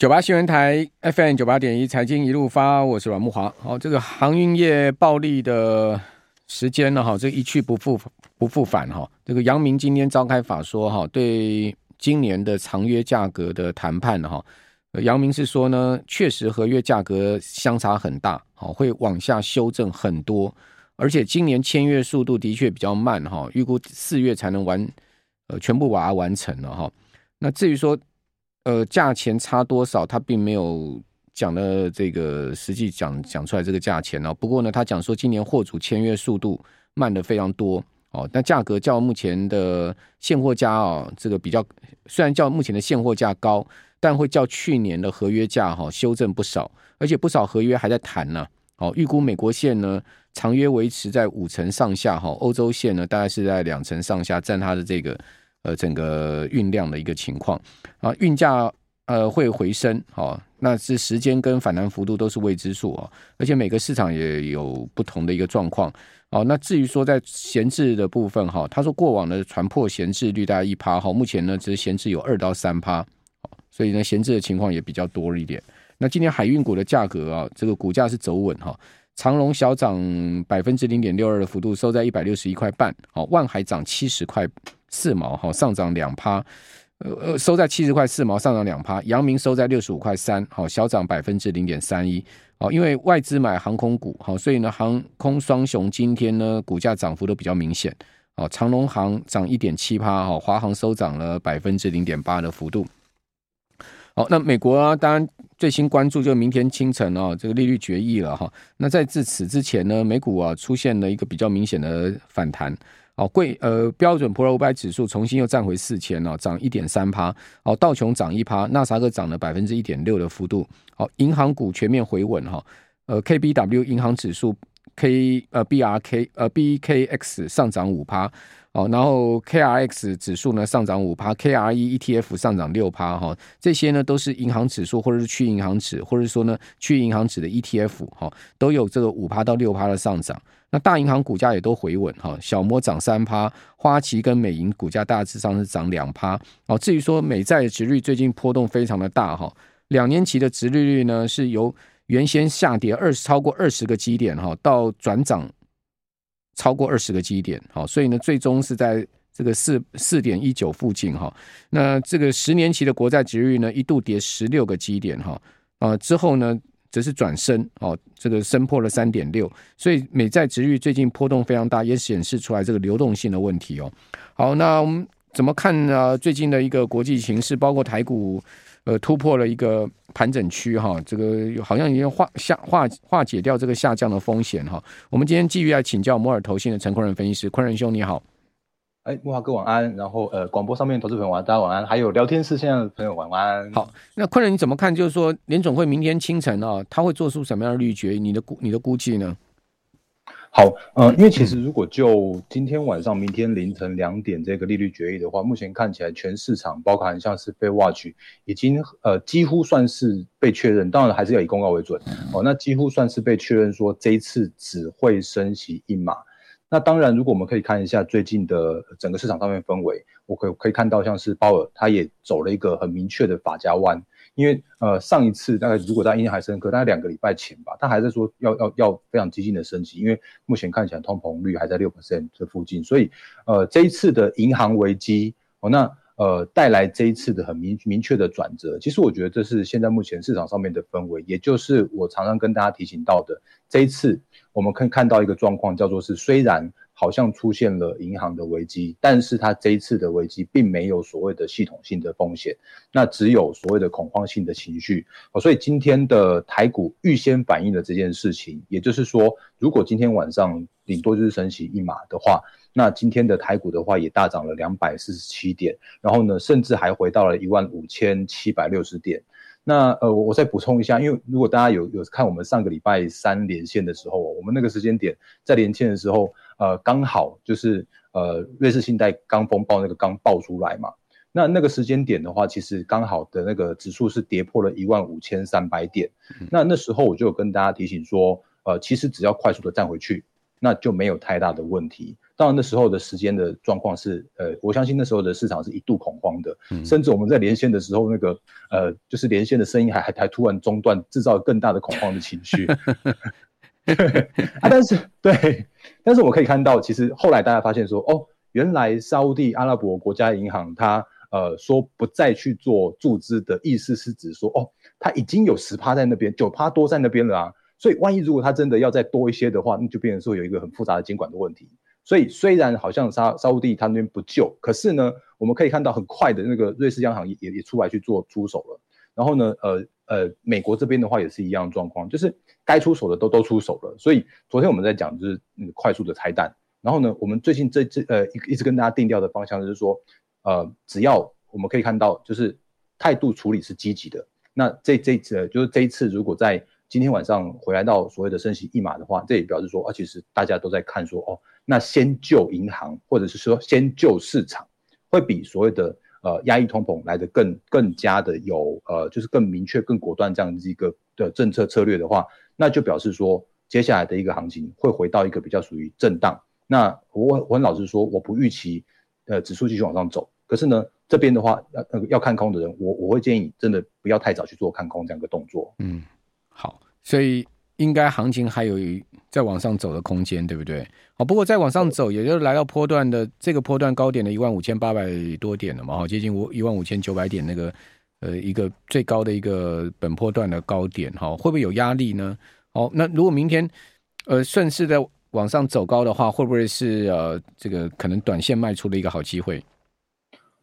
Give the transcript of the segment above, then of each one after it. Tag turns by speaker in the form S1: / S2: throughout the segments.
S1: 九八新闻台 FM 九八点一财经一路发，我是阮慕驊。好，这个航运业暴利的时间呢？哈，这一去不复不复返哈。这个杨明今天召开法说哈，对今年的长约价格的谈判哈，杨明是说呢，确实合约价格相差很大，好，会往下修正很多，而且今年签约速度的确比较慢哈，预估四月才能完，呃，全部把它完成了哈。那至于说。呃，价钱差多少？他并没有讲的这个实际讲讲出来这个价钱哦。不过呢，他讲说今年货主签约速度慢得非常多哦，但价格较目前的现货价啊，这个比较虽然较目前的现货价高，但会较去年的合约价哈修正不少，而且不少合约还在谈呢。哦，预估美国线呢长约维持在五成上下哈，欧洲线呢大概是在两成上下，占它的这个。呃，整个运量的一个情况啊，运价呃会回升，哦，那是时间跟反弹幅度都是未知数哦，而且每个市场也有不同的一个状况哦。那至于说在闲置的部分哈，他说过往的船舶闲置率大概一趴哈，目前呢只是闲置有二到三趴，所以呢闲置的情况也比较多一点。那今天海运股的价格啊，这个股价是走稳哈，长隆小涨百分之零点六二的幅度，收在一百六十一块半，好，万海涨七十块。四毛哈，上涨两趴，呃呃，收在七十块四毛，上涨两趴。阳明收在六十五块三，好，小涨百分之零点三一。好，因为外资买航空股，好，所以呢，航空双雄今天呢股价涨幅都比较明显。好，长隆航涨一点七趴，好，华航收涨了百分之零点八的幅度。好，那美国啊，当然最新关注就明天清晨啊，这个利率决议了哈。那在至此之前呢，美股啊出现了一个比较明显的反弹。哦，贵呃标准普尔五百指数重新又站回四千了，涨一点三趴。哦，道琼涨一趴，纳斯达克涨了百分之一点六的幅度。好，银行股全面回稳哈。呃，KBW 银行指数 K 呃 BRK 呃 BKX 上涨五趴。哦，然后 KRX 指数呢上涨五趴，KRE ETF 上涨六趴哈。这些呢都是银行指数或者是去银行指，或者说呢去银行指的 ETF 哈，都有这个五趴到六趴的上涨。那大银行股价也都回稳哈，小摩涨三趴，花旗跟美银股价大致上是涨两趴。哦，至于说美债的殖率最近波动非常的大哈，两年期的殖利率呢是由原先下跌二十超过二十个基点哈，到转涨超过二十个基点，好，所以呢最终是在这个四四点一九附近哈。那这个十年期的国债殖率呢一度跌十六个基点哈，啊之后呢。则是转升哦，这个升破了三点六，所以美债殖率最近波动非常大，也显示出来这个流动性的问题哦。好，那我们怎么看呢？最近的一个国际形势，包括台股呃突破了一个盘整区哈，这个好像已经化下化化解掉这个下降的风险哈。我们今天继续来请教摩尔投信的陈坤仁分析师，坤仁兄你好。
S2: 哎，木华哥晚安，然后呃，广播上面投资朋友晚，大家晚安，还有聊天室现在的朋友晚安。
S1: 好，那坤仁你怎么看？就是说联总会明天清晨啊，他会做出什么样的律决？你的估你的估计呢？
S2: 好，呃，因为其实如果就今天晚上、明天凌晨两点这个利率决议的话，目前看起来全市场，包含像是 FedWatch 已经呃几乎算是被确认，当然还是要以公告为准哦。那几乎算是被确认说这一次只会升息一码。那当然，如果我们可以看一下最近的整个市场上面氛围，我可以可以看到，像是鲍尔他也走了一个很明确的法家弯，因为呃上一次大概如果大家印象还深刻，大概两个礼拜前吧，他还在说要要要非常激进的升级，因为目前看起来通膨率还在六 percent 这附近，所以呃这一次的银行危机哦那。呃，带来这一次的很明明确的转折，其实我觉得这是现在目前市场上面的氛围，也就是我常常跟大家提醒到的，这一次我们可以看到一个状况，叫做是虽然好像出现了银行的危机，但是它这一次的危机并没有所谓的系统性的风险，那只有所谓的恐慌性的情绪。所以今天的台股预先反映了这件事情，也就是说，如果今天晚上顶多就是升息一码的话。那今天的台股的话也大涨了两百四十七点，然后呢，甚至还回到了一万五千七百六十点。那呃，我再补充一下，因为如果大家有有看我们上个礼拜三连线的时候，我们那个时间点在连线的时候，呃，刚好就是呃瑞士信贷刚风暴那个刚爆出来嘛。那那个时间点的话，其实刚好的那个指数是跌破了一万五千三百点。那那时候我就有跟大家提醒说，呃，其实只要快速的站回去。那就没有太大的问题。当然那时候的时间的状况是，呃，我相信那时候的市场是一度恐慌的，嗯、甚至我们在连线的时候，那个呃，就是连线的声音还还还突然中断，制造更大的恐慌的情绪。啊，但是 对，但是我可以看到，其实后来大家发现说，哦，原来沙乌地阿拉伯国家银行它呃说不再去做注资的意思是指说，哦，它已经有十趴在那边，九趴多在那边了啊。所以万一如果它真的要再多一些的话，那就变成说有一个很复杂的监管的问题。所以虽然好像沙沙乌地它那边不救，可是呢，我们可以看到很快的那个瑞士央行也也也出来去做出手了。然后呢，呃呃，美国这边的话也是一样状况，就是。该出手的都都出手了，所以昨天我们在讲就是那个快速的拆弹。然后呢，我们最近这这呃一一直跟大家定调的方向就是说，呃，只要我们可以看到就是态度处理是积极的，那这这次就是这一次如果在今天晚上回来到所谓的升息一码的话，这也表示说，啊，其实大家都在看说，哦，那先救银行或者是说先救市场，会比所谓的呃压抑通膨来得更更加的有呃就是更明确、更果断这样子一个的政策策略的话。那就表示说，接下来的一个行情会回到一个比较属于震荡。那我我很老实说，我不预期呃指数继续往上走。可是呢，这边的话要那个要看空的人，我我会建议真的不要太早去做看空这样一个动作。
S1: 嗯，好，所以应该行情还有再往上走的空间，对不对？好，不过再往上走，也就是来到波段的这个波段高点的一万五千八百多点了嘛，好，接近五一万五千九百点那个。呃，一个最高的一个本波段的高点，哈，会不会有压力呢？哦，那如果明天呃顺势的往上走高的话，会不会是呃这个可能短线卖出的一个好机会？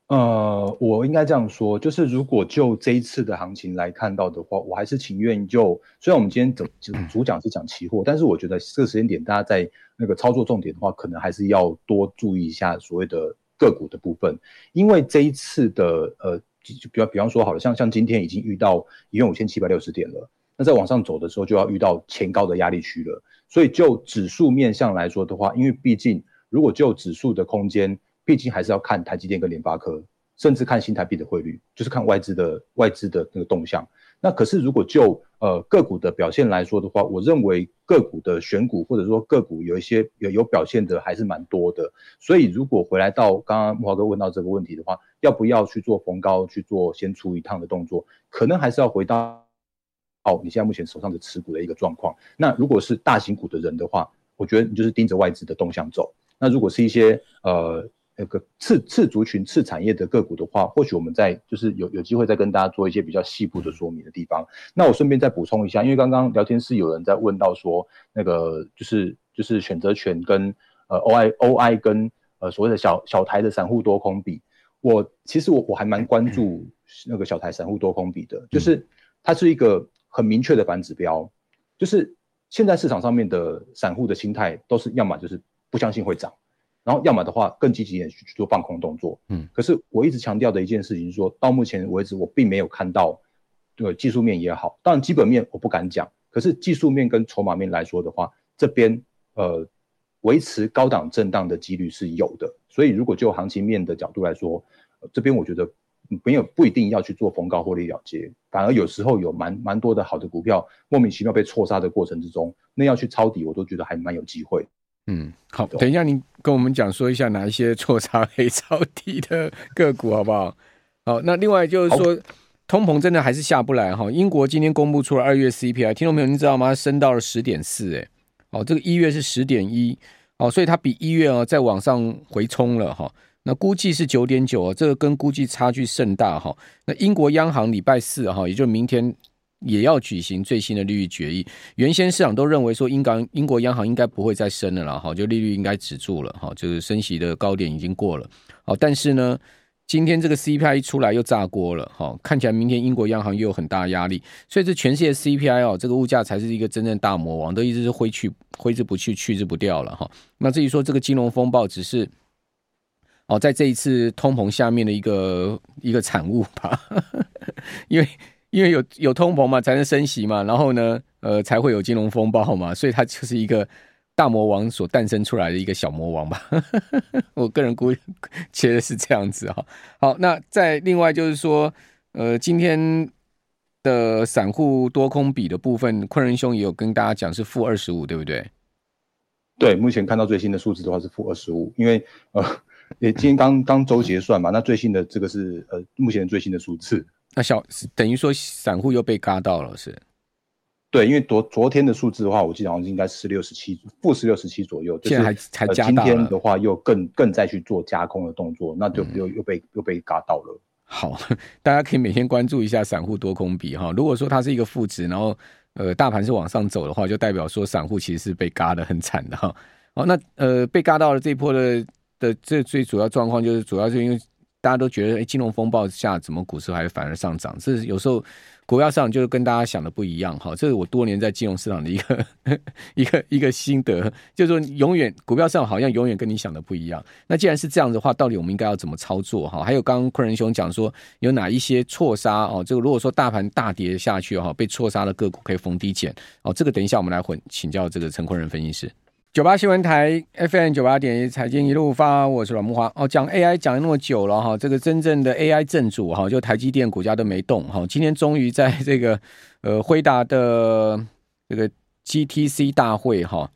S2: 呃，我应该这样说，就是如果就这一次的行情来看到的话，我还是情愿就虽然我们今天主主讲是讲期货，但是我觉得这个时间点大家在那个操作重点的话，可能还是要多注意一下所谓的个股的部分，因为这一次的呃。就比方比方说好了，像像今天已经遇到一万五千七百六十点了，那再往上走的时候就要遇到前高的压力区了。所以就指数面向来说的话，因为毕竟如果就指数的空间，毕竟还是要看台积电跟联发科，甚至看新台币的汇率，就是看外资的外资的那个动向。那可是如果就呃个股的表现来说的话，我认为个股的选股或者说个股有一些有有表现的还是蛮多的。所以如果回来到刚刚慕驊哥问到这个问题的话，要不要去做逢高去做先出一趟的动作？可能还是要回到哦，你现在目前手上的持股的一个状况。那如果是大型股的人的话，我觉得你就是盯着外资的动向走。那如果是一些呃。那个次次族群、次产业的个股的话，或许我们在就是有有机会再跟大家做一些比较细部的说明的地方。那我顺便再补充一下，因为刚刚聊天室有人在问到说，那个就是就是选择权跟呃 OI OI 跟呃所谓的小小台的散户多空比，我其实我我还蛮关注那个小台散户多空比的，就是它是一个很明确的反指标，就是现在市场上面的散户的心态都是要么就是不相信会涨。然后，要么的话更积极一点去做放空动作。嗯，可是我一直强调的一件事情是说，到目前为止我并没有看到，对技术面也好，当然基本面我不敢讲。可是技术面跟筹码面来说的话，这边呃维持高档震荡的几率是有的。所以如果就行情面的角度来说，呃、这边我觉得没有不一定要去做逢高获利了结，反而有时候有蛮蛮多的好的股票莫名其妙被错杀的过程之中，那要去抄底，我都觉得还蛮有机会。
S1: 嗯，好，等一下，你跟我们讲说一下哪一些错杀黑超低的个股，好不好？好，那另外就是说，通膨真的还是下不来哈。英国今天公布出了二月 CPI，听众朋友，你知道吗？升到了十点四，哎，哦，这个一月是十点一，哦，所以它比一月哦再往上回冲了哈。那估计是九点九，这个跟估计差距甚大哈。那英国央行礼拜四哈，也就明天。也要举行最新的利率决议，原先市场都认为说英港英国央行应该不会再升了啦，哈，就利率应该止住了，哈，就是升息的高点已经过了，好，但是呢，今天这个 CPI 一出来又炸锅了，哈，看起来明天英国央行又有很大压力，所以这全世界 CPI 哦，这个物价才是一个真正大魔王，都一直是挥去挥之不去，去之不掉了，哈，那至于说这个金融风暴只是哦，在这一次通膨下面的一个一个产物吧，因为。因为有有通膨嘛，才能升息嘛，然后呢，呃，才会有金融风暴嘛，所以它就是一个大魔王所诞生出来的一个小魔王吧。我个人估计觉得是这样子哈。好，那再另外就是说，呃，今天的散户多空比的部分，昆仁兄也有跟大家讲是负二十五，对不对？
S2: 对，目前看到最新的数字的话是负二十五，因为呃，也今天刚刚周结算嘛，那最新的这个是呃目前最新的数字。
S1: 那小等于说散户又被嘎到了是？
S2: 对，因为昨昨天的数字的话，我记得好像应该十六十七负十六十七左右，
S1: 现在还还加大了。
S2: 今天的话又更更再去做加空的动作，那就又又被、嗯、又被嘎到了。
S1: 好，大家可以每天关注一下散户多空比哈。如果说它是一个负值，然后呃大盘是往上走的话，就代表说散户其实是被嘎的很惨的哈。好，那呃被嘎到了这一波的的这最主要状况，就是主要是因为大家都觉得，哎，金融风暴下怎么股市还反而上涨？这是有时候。股票市场就是跟大家想的不一样哈，这是我多年在金融市场的一个 一个一个心得，就是说永远股票市场好像永远跟你想的不一样。那既然是这样的话，到底我们应该要怎么操作哈？还有刚刚昆仁兄讲说有哪一些错杀哦？这个如果说大盘大跌下去哈，被错杀的个股可以逢低减哦。这个等一下我们来混请教这个陈坤仁分析师。九八新闻台 FM 九八点一财经一路发，我是阮木华。哦，讲 AI 讲那么久了哈，这个真正的 AI 正主哈，就台积电股价都没动哈。今天终于在这个呃辉达的这个 GTC 大会哈，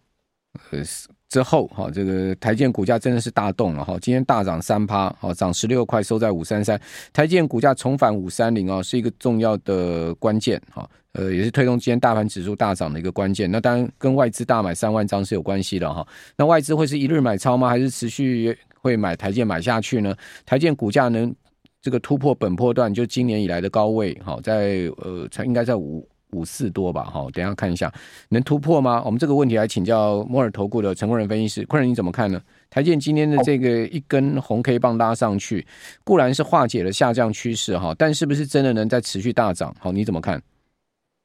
S1: 呃之后哈，这个台建股价真的是大动了哈。今天大涨三趴，好涨十六块，收在五三三。台建股价重返五三零啊，是一个重要的关键哈。呃，也是推动今天大盘指数大涨的一个关键。那当然跟外资大买三万张是有关系的哈。那外资会是一日买超吗？还是持续会买台建买下去呢？台建股价能这个突破本波段，就今年以来的高位，好在呃，才应该在五五四多吧？好，等一下看一下能突破吗？我们这个问题来请教摩尔投顾的陈坤仁分析师，坤仁你怎么看呢？台建今天的这个一根红 K 棒拉上去，固然是化解了下降趋势哈，但是不是真的能再持续大涨？好，你怎么看？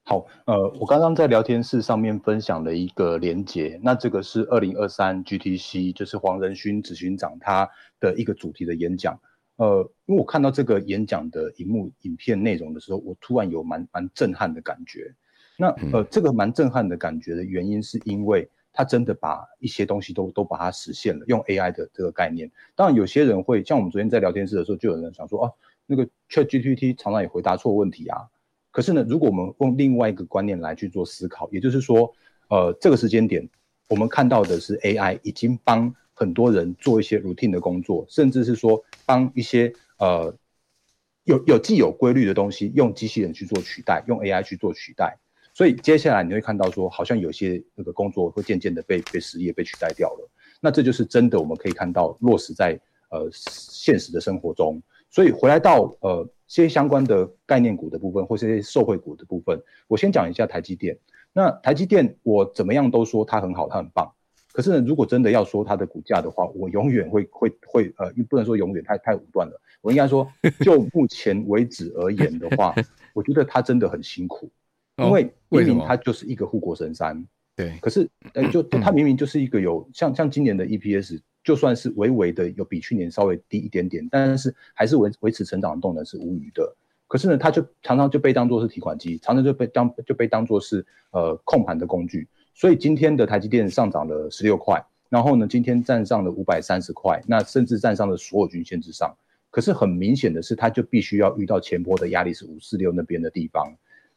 S2: 好，呃，我刚刚在聊天室上面分享了一个连结，那这个是二零二三 GTC，就是黄仁勋执行长他的一个主题的演讲。呃，因为我看到这个演讲的荧幕影片内容的时候，我突然有蛮蛮震撼的感觉。那呃，这个蛮震撼的感觉的原因是因为他真的把一些东西都都把它实现了，用 AI 的这个概念。当然，有些人会像我们昨天在聊天室的时候，就有人想说，哦，那个 ChatGPT 常常也回答错问题啊。可是呢，如果我们用另外一个观念来去做思考，也就是说，呃，这个时间点，我们看到的是 AI 已经帮很多人做一些 routine 的工作，甚至是说帮一些呃有有既有规律的东西，用机器人去做取代，用 AI 去做取代。所以接下来你会看到说，好像有些那个工作会渐渐的被被失业被取代掉了。那这就是真的，我们可以看到落实在呃现实的生活中。所以回来到呃。这些相关的概念股的部分，或是一些受惠股的部分，我先讲一下台积电。那台积电，我怎么样都说它很好，它很棒。可是呢，如果真的要说它的股价的话，我永远会会会呃，不能说永远，太太武断了。我应该说，就目前为止而言的话，我觉得它真的很辛苦，因为明明它就是一个护国神山。对，可是呃，就 它明明就是一个有像像今年的 EPS。就算是微微的有比去年稍微低一点点，但是还是维维持成长的动能是无虞的。可是呢，它就常常就被当做是提款机，常常就被当就被当做是呃控盘的工具。所以今天的台积电上涨了十六块，然后呢，今天站上了五百三十块，那甚至站上了所有均线之上。可是很明显的是，它就必须要遇到前波的压力是五四六那边的地方。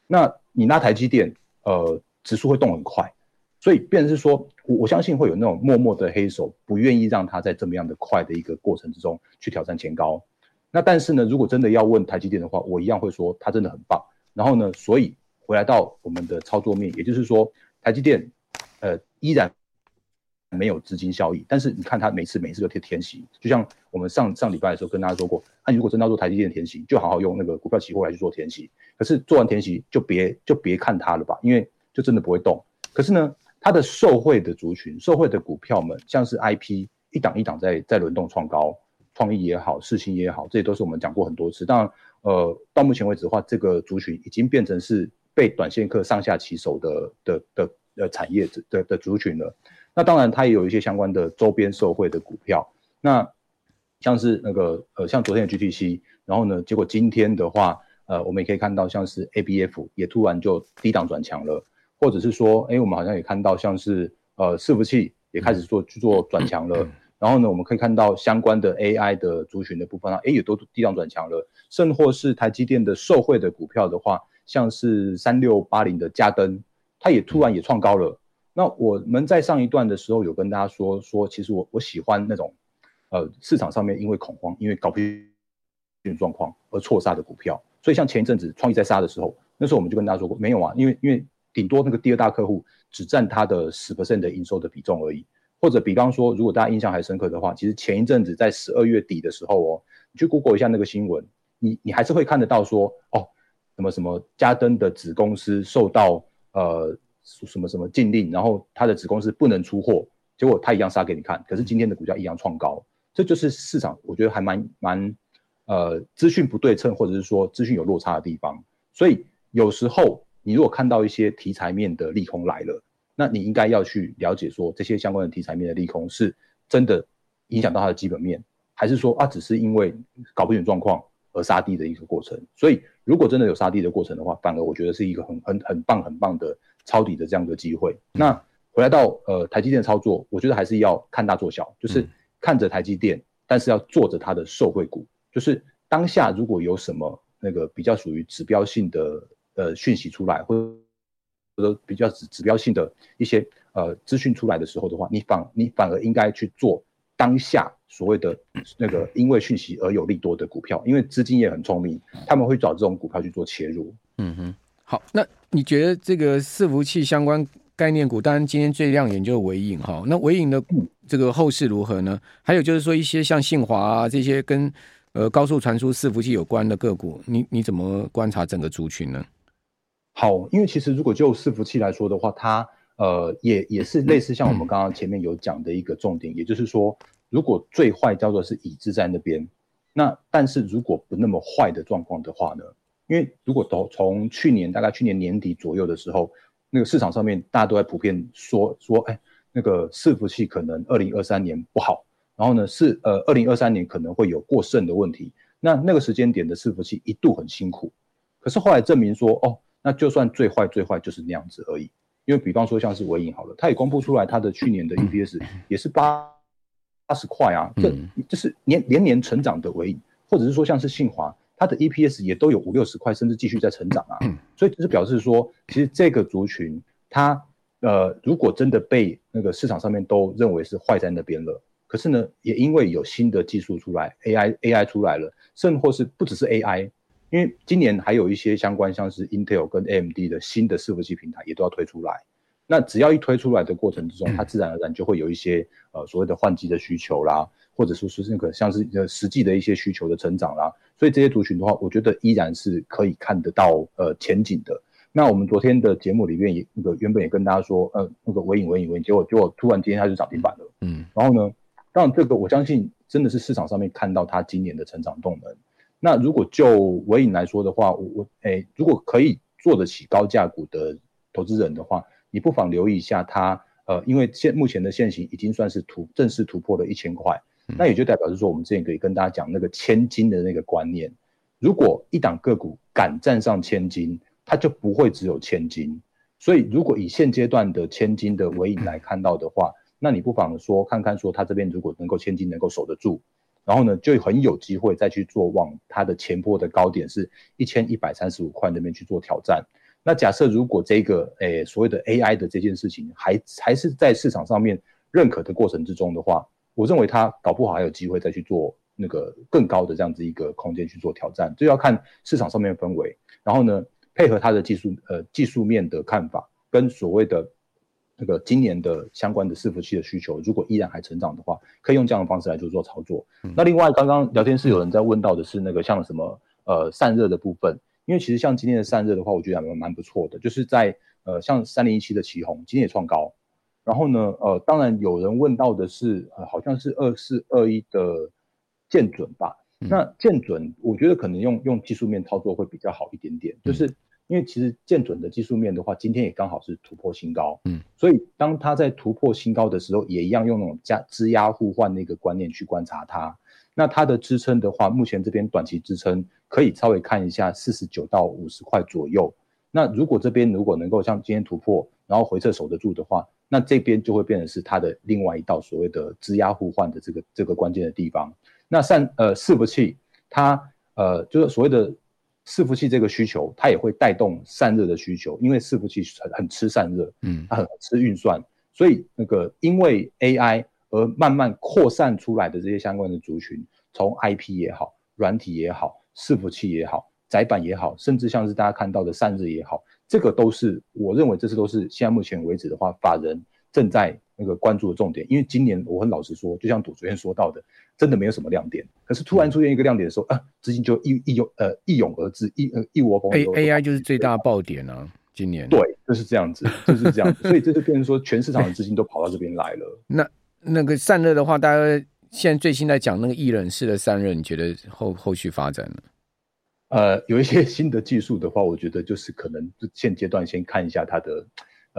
S2: 那你拿台积电，呃，指数会动很快。所以，变成是说，我我相信会有那种默默的黑手，不愿意让他在这么样的快的一个过程之中去挑战前高。那但是呢，如果真的要问台积电的话，我一样会说它真的很棒。然后呢，所以回来到我们的操作面，也就是说，台积电呃依然没有资金效益。但是你看它每次每次都填填息，就像我们上上礼拜的时候跟大家说过，那、如果真的要做台积电填息，就好好用那个股票期货来去做填息。可是做完填息就别就别看它了吧，因为就真的不会动。可是呢，它的受惠的族群、受惠的股票们，像是 IP 一档一档在在轮动创高，创意也好，世芯也好，这些都是我们讲过很多次。当然，呃，到目前为止的话，这个族群已经变成是被短线客上下其手的的的呃产业的的，族群了。那当然，它也有一些相关的周边受惠的股票。那像是那个呃，像昨天的 GTC，然后呢，结果今天的话，呃，我们也可以看到，像是 ABF 也突然就低档转强了。或者是说，哎，我们好像也看到，像是呃，伺服器也开始做去做转强了。然后呢，我们可以看到相关的 AI 的族群的部分啊，哎，也都低档转强了。甚或是台积电的受惠的股票的话，像是三六八零的嘉登，它也突然也创高了。那我们在上一段的时候有跟大家说说，其实我我喜欢那种，呃，市场上面因为恐慌，因为搞不定状况而错杀的股票。所以像前一阵子创意在杀的时候，那时候我们就跟大家说过，没有啊，因为因为顶多那个第二大客户只占它的十 percent 的营收的比重而已。或者比方说，如果大家印象还深刻的话，其实前一阵子在十二月底的时候哦，你去 Google 一下那个新闻，你你还是会看得到说哦，什么什么家登的子公司受到呃什么什么禁令，然后他的子公司不能出货，结果他一样杀给你看，可是今天的股价一样创高，这就是市场我觉得还蛮蛮呃资讯不对称，或者是说资讯有落差的地方。所以有时候你如果看到一些题材面的利空来了。那你应该要去了解说，这些相关的题材面的利空是真的影响到它的基本面，还是说啊只是因为搞不定状况而杀低的一个过程？所以如果真的有杀低的过程的话，反而我觉得是一个很很很棒很棒的抄底的这样的机会。那回来到呃台积电操作，我觉得还是要看大做小，就是看着台积电，但是要做着它的受惠股，就是当下如果有什么那个比较属于指标性的呃讯息出来，或者比较指指标性的一些呃资讯出来的时候的话，你反你反而应该去做当下所谓的那个因为讯息而有利多的股票，因为资金也很聪明，他们会找这种股票去做切入。
S1: 嗯哼，好，那你觉得这个伺服器相关概念股，当然今天最亮眼就是伟影哈，那伟影的这个后市如何呢？还有就是说一些像信华啊这些跟呃高速传输伺服器有关的个股，你你怎么观察整个族群呢？
S2: 好，因为其实如果就伺服器来说的话，它呃也也是类似像我们刚刚前面有讲的一个重点，也就是说，如果最坏叫做是已知在那边，那但是如果不那么坏的状况的话呢？因为如果从从去年大概去年年底左右的时候，那个市场上面大家都在普遍说说，哎，那个伺服器可能二零二三年不好，然后呢是呃二零二三年可能会有过剩的问题，那那个时间点的伺服器一度很辛苦，可是后来证明说哦。那就算最坏最坏就是那样子而已，因为比方说像是纬颖好了，它也公布出来它的去年的 EPS 也是八八十块啊，这这是年年年成长的纬颖，或者是说像是信华，它的 EPS 也都有五六十块，甚至继续在成长啊，所以这是表示说，其实这个族群它呃如果真的被那个市场上面都认为是坏在那边了，可是呢也因为有新的技术出来，AI AI 出来了，甚或是不只是 AI。因为今年还有一些相关，像是 Intel 跟 AMD 的新的伺服器平台也都要推出来。那只要一推出来的过程之中，它自然而然就会有一些呃所谓的换机的需求啦，或者说是那个像是呃实际的一些需求的成长啦。所以这些族群的话，我觉得依然是可以看得到呃前景的。那我们昨天的节目里面也那个原本也跟大家说，呃那个尾影尾影尾影，结果结果突然今天它就涨停板了。嗯，然后呢，当然这个我相信真的是市场上面看到它今年的成长动能。那如果就尾影来说的话，我我诶，如果可以做得起高价股的投资人的话，你不妨留意一下它，呃，因为现目前的现行已经算是突正式突破了一千块，那也就代表是说，我们之前可以跟大家讲那个千金的那个观念，如果一档个股敢站上千金，它就不会只有千金，所以如果以现阶段的千金的尾影来看到的话，那你不妨说看看说它这边如果能够千金能够守得住。然后呢，就很有机会再去做往它的前波的高点是一千一百三十五块那边去做挑战。那假设如果这个诶所谓的 AI 的这件事情还还是在市场上面认可的过程之中的话，我认为它搞不好还有机会再去做那个更高的这样子一个空间去做挑战。这要看市场上面的氛围，然后呢，配合它的技术呃技术面的看法跟所谓的。那个今年的相关的伺服器的需求，如果依然还成长的话，可以用这样的方式来做做操作。嗯、那另外，刚刚聊天室有人在问到的是那个像什么呃散热的部分，因为其实像今天的散热的话，我觉得还蛮蛮不错的，就是在呃像三零一七的旗红今天也创高，然后呢呃当然有人问到的是呃好像是二四二一的建准吧，嗯、那建准我觉得可能用用技术面操作会比较好一点点，就是。嗯因为其实建准的技术面的话，今天也刚好是突破新高，嗯，所以当它在突破新高的时候，也一样用那种加支压互换那个观念去观察它。那它的支撑的话，目前这边短期支撑可以稍微看一下四十九到五十块左右。那如果这边如果能够像今天突破，然后回撤守得住的话，那这边就会变成是它的另外一道所谓的支压互换的这个这个关键的地方。那散呃伺服器，它呃就是所谓的。伺服器这个需求，它也会带动散热的需求，因为伺服器很很吃散热，嗯，它很吃运算，所以那个因为 AI 而慢慢扩散出来的这些相关的族群，从 IP 也好，软体也好，伺服器也好，窄板也好，甚至像是大家看到的散热也好，这个都是我认为这是都是现在目前为止的话，法人正在那个关注的重点。因为今年我很老实说，就像赌昨天说到的。真的没有什么亮点，可是突然出现一个亮点的时候，啊，资金就一一涌呃一涌而至，一呃一窝蜂。
S1: A A I 就是最大爆点啊，今年
S2: 对，就是这样子，就是这样子，所以这就变成说全市场的资金都跑到这边来了。
S1: 那那个散热的话，大家现在最新在讲那个液冷式的散热，你觉得后后续发展呢？
S2: 呃，有一些新的技术的话，我觉得就是可能现阶段先看一下它的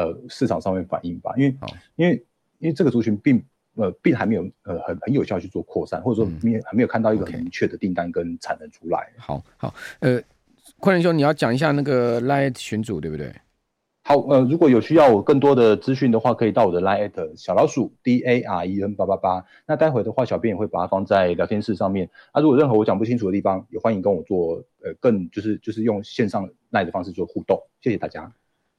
S2: 呃市场上面反应吧，因为因为因为这个族群并。呃，并还没有呃很很有效去做扩散，或者说没还没有看到一个很明确的订单跟产能出
S1: 来。好，好，呃，坤仁兄，你要讲一下那个 Line 群组对不对？
S2: 好，呃，如果有需要我更多的资讯的话，可以到我的 Line 小老鼠 D A R E N 八八八。那待会的话，小编也会把它放在聊天室上面。那、啊、如果任何我讲不清楚的地方，也欢迎跟我做呃更就是就是用线上 Line 的方式做互动。谢谢大家。